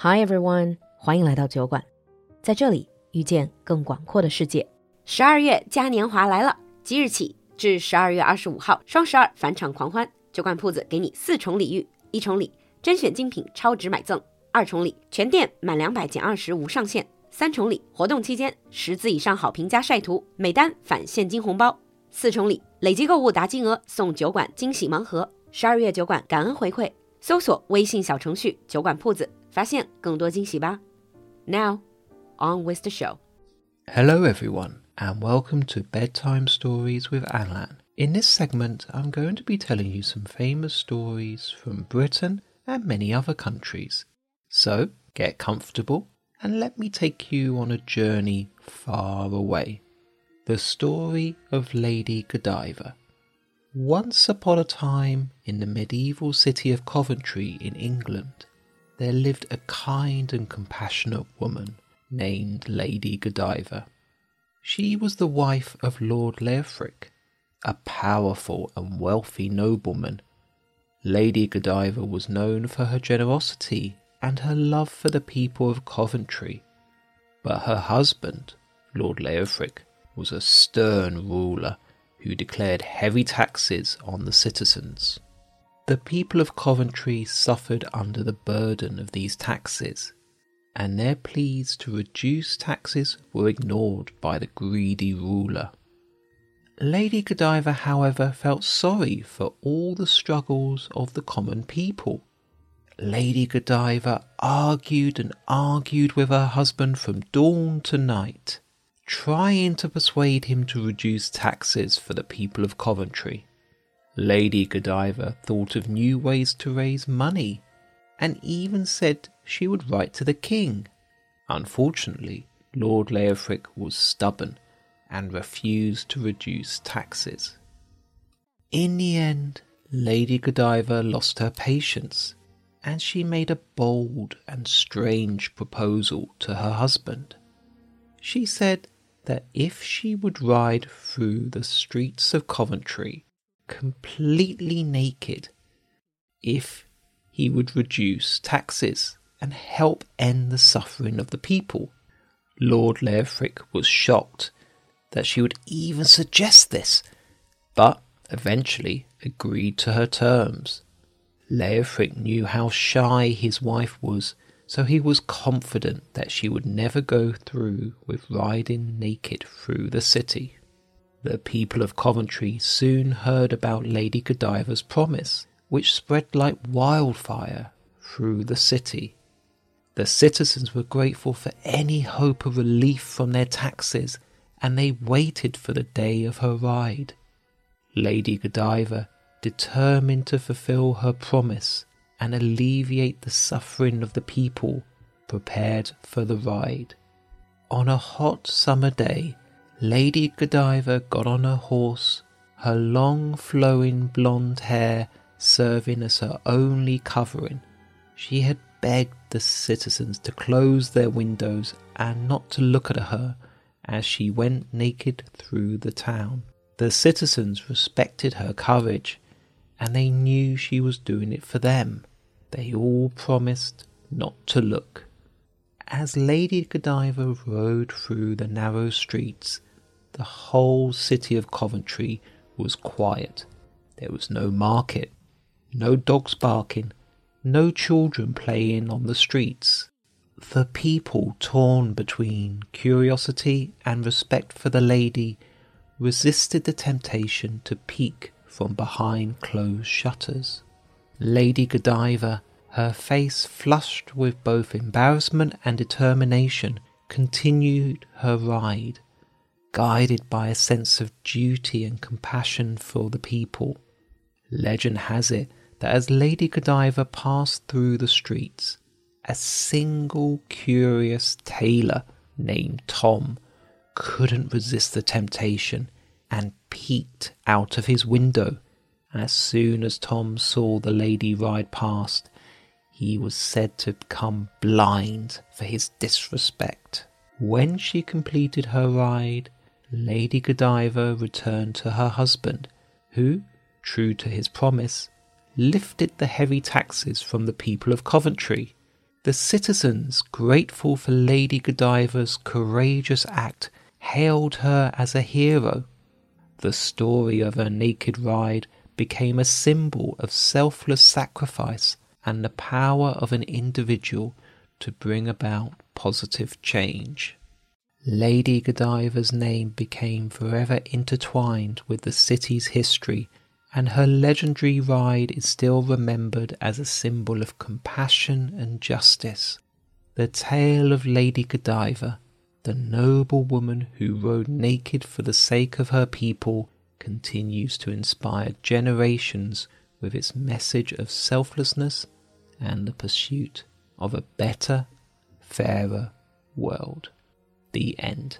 Hi everyone，欢迎来到酒馆，在这里遇见更广阔的世界。十二月嘉年华来了，即日起至十二月二十五号，双十二返场狂欢，酒馆铺子给你四重礼遇：一重礼，甄选精品超值买赠；二重礼，全店满两百减二十无上限；三重礼，活动期间十字以上好评加晒图，每单返现金红包；四重礼，累计购物达金额送酒馆惊喜盲盒。十二月酒馆感恩回馈，搜索微信小程序“酒馆铺子”。发现更多惊喜吧。Now, on with the show. Hello, everyone, and welcome to Bedtime Stories with Alan. In this segment, I'm going to be telling you some famous stories from Britain and many other countries. So, get comfortable and let me take you on a journey far away. The story of Lady Godiva. Once upon a time in the medieval city of Coventry in England, there lived a kind and compassionate woman named Lady Godiva. She was the wife of Lord Leofric, a powerful and wealthy nobleman. Lady Godiva was known for her generosity and her love for the people of Coventry, but her husband, Lord Leofric, was a stern ruler who declared heavy taxes on the citizens. The people of Coventry suffered under the burden of these taxes, and their pleas to reduce taxes were ignored by the greedy ruler. Lady Godiva, however, felt sorry for all the struggles of the common people. Lady Godiva argued and argued with her husband from dawn to night, trying to persuade him to reduce taxes for the people of Coventry. Lady Godiva thought of new ways to raise money, and even said she would write to the king. Unfortunately, Lord Leofric was stubborn and refused to reduce taxes. In the end, Lady Godiva lost her patience, and she made a bold and strange proposal to her husband. She said that if she would ride through the streets of Coventry completely naked if he would reduce taxes and help end the suffering of the people. Lord Leofric was shocked that she would even suggest this, but eventually agreed to her terms. Leofric knew how shy his wife was, so he was confident that she would never go through with riding naked through the city. The people of Coventry soon heard about Lady Godiva's promise, which spread like wildfire through the city. The citizens were grateful for any hope of relief from their taxes, and they waited for the day of her ride. Lady Godiva, determined to fulfill her promise and alleviate the suffering of the people, prepared for the ride. On a hot summer day, Lady Godiva got on her horse, her long flowing blonde hair serving as her only covering. She had begged the citizens to close their windows and not to look at her as she went naked through the town. The citizens respected her courage and they knew she was doing it for them. They all promised not to look. As Lady Godiva rode through the narrow streets, the whole city of Coventry was quiet. There was no market, no dogs barking, no children playing on the streets. The people, torn between curiosity and respect for the lady, resisted the temptation to peek from behind closed shutters. Lady Godiva, her face flushed with both embarrassment and determination, continued her ride guided by a sense of duty and compassion for the people. Legend has it that as Lady Godiva passed through the streets, a single curious tailor named Tom couldn't resist the temptation and peeked out of his window. As soon as Tom saw the lady ride past, he was said to become blind for his disrespect. When she completed her ride, Lady Godiva returned to her husband, who, true to his promise, lifted the heavy taxes from the people of Coventry. The citizens, grateful for Lady Godiva's courageous act, hailed her as a hero. The story of her naked ride became a symbol of selfless sacrifice and the power of an individual to bring about positive change. Lady Godiva's name became forever intertwined with the city's history, and her legendary ride is still remembered as a symbol of compassion and justice. The tale of Lady Godiva, the noble woman who rode naked for the sake of her people, continues to inspire generations with its message of selflessness and the pursuit of a better, fairer world. The end.